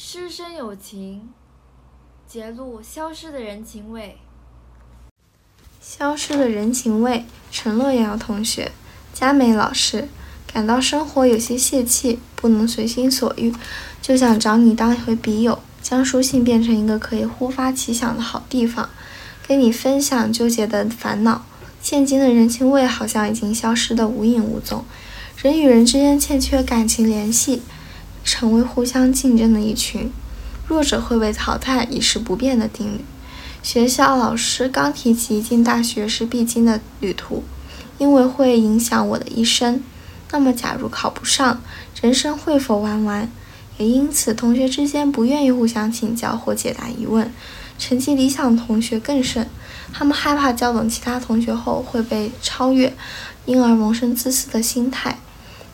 师生友情，揭露消失的人情味。消失的人情味，陈乐瑶同学，佳美老师，感到生活有些泄气，不能随心所欲，就想找你当一回笔友，将书信变成一个可以忽发奇想的好地方，跟你分享纠结的烦恼。现今的人情味好像已经消失得无影无踪，人与人之间欠缺感情联系。成为互相竞争的一群，弱者会被淘汰已是不变的定律。学校老师刚提及进大学是必经的旅途，因为会影响我的一生。那么，假如考不上，人生会否玩完？也因此，同学之间不愿意互相请教或解答疑问。成绩理想的同学更甚，他们害怕教懂其他同学后会被超越，因而萌生自私的心态。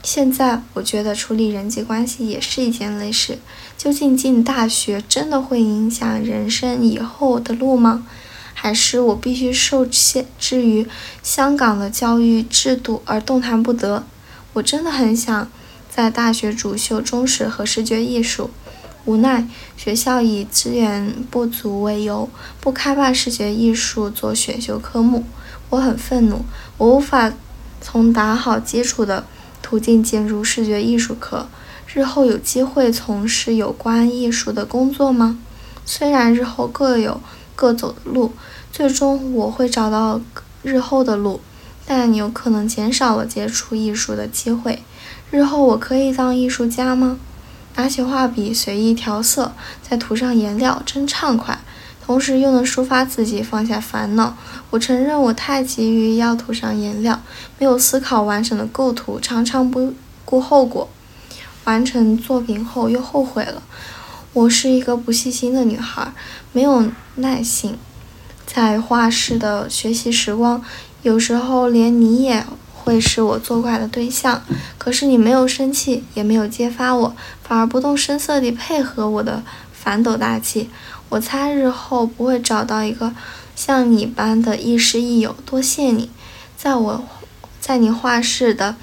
现在我觉得处理人际关系也是一件累事。究竟进大学真的会影响人生以后的路吗？还是我必须受限制于香港的教育制度而动弹不得？我真的很想在大学主修中史和视觉艺术，无奈学校以资源不足为由，不开办视觉艺术做选修科目。我很愤怒，我无法从打好基础的。途径进入视觉艺术科，日后有机会从事有关艺术的工作吗？虽然日后各有各走的路，最终我会找到日后的路，但有可能减少了接触艺术的机会。日后我可以当艺术家吗？拿起画笔随意调色，再涂上颜料，真畅快。同时又能抒发自己，放下烦恼。我承认我太急于要涂上颜料，没有思考完整的构图，常常不顾后果。完成作品后又后悔了。我是一个不细心的女孩，没有耐心。在画室的学习时光，有时候连你也会是我作怪的对象。可是你没有生气，也没有揭发我，反而不动声色地配合我的反斗大气。我猜日后不会找到一个像你般的亦师亦友，多谢你。在我，在你画室的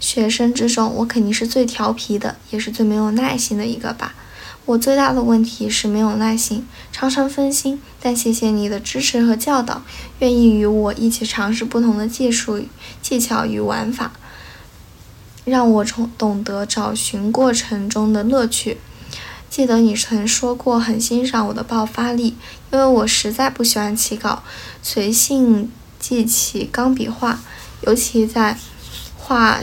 学生之中，我肯定是最调皮的，也是最没有耐心的一个吧。我最大的问题是没有耐心，常常分心。但谢谢你的支持和教导，愿意与我一起尝试不同的技术、技巧与玩法，让我从懂得找寻过程中的乐趣。记得你曾说过很欣赏我的爆发力，因为我实在不喜欢起稿，随性记起钢笔画，尤其在画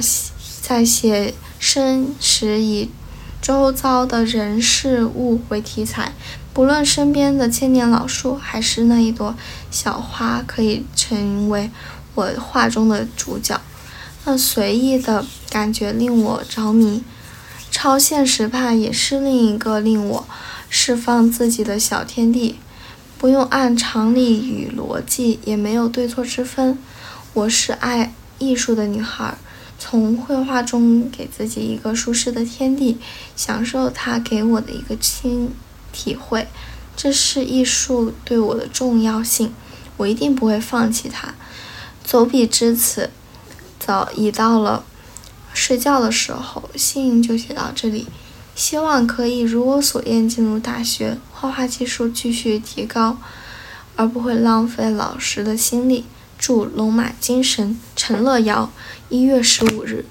在写生时以周遭的人事物为题材，不论身边的千年老树，还是那一朵小花，可以成为我画中的主角。那随意的感觉令我着迷。超现实派也是另一个令我释放自己的小天地，不用按常理与逻辑，也没有对错之分。我是爱艺术的女孩，从绘画中给自己一个舒适的天地，享受它给我的一个新体会。这是艺术对我的重要性，我一定不会放弃它。走笔至此，早已到了。睡觉的时候，信就写到这里。希望可以如我所愿进入大学，画画技术继续提高，而不会浪费老师的心力。祝龙马精神，陈乐瑶。一月十五日。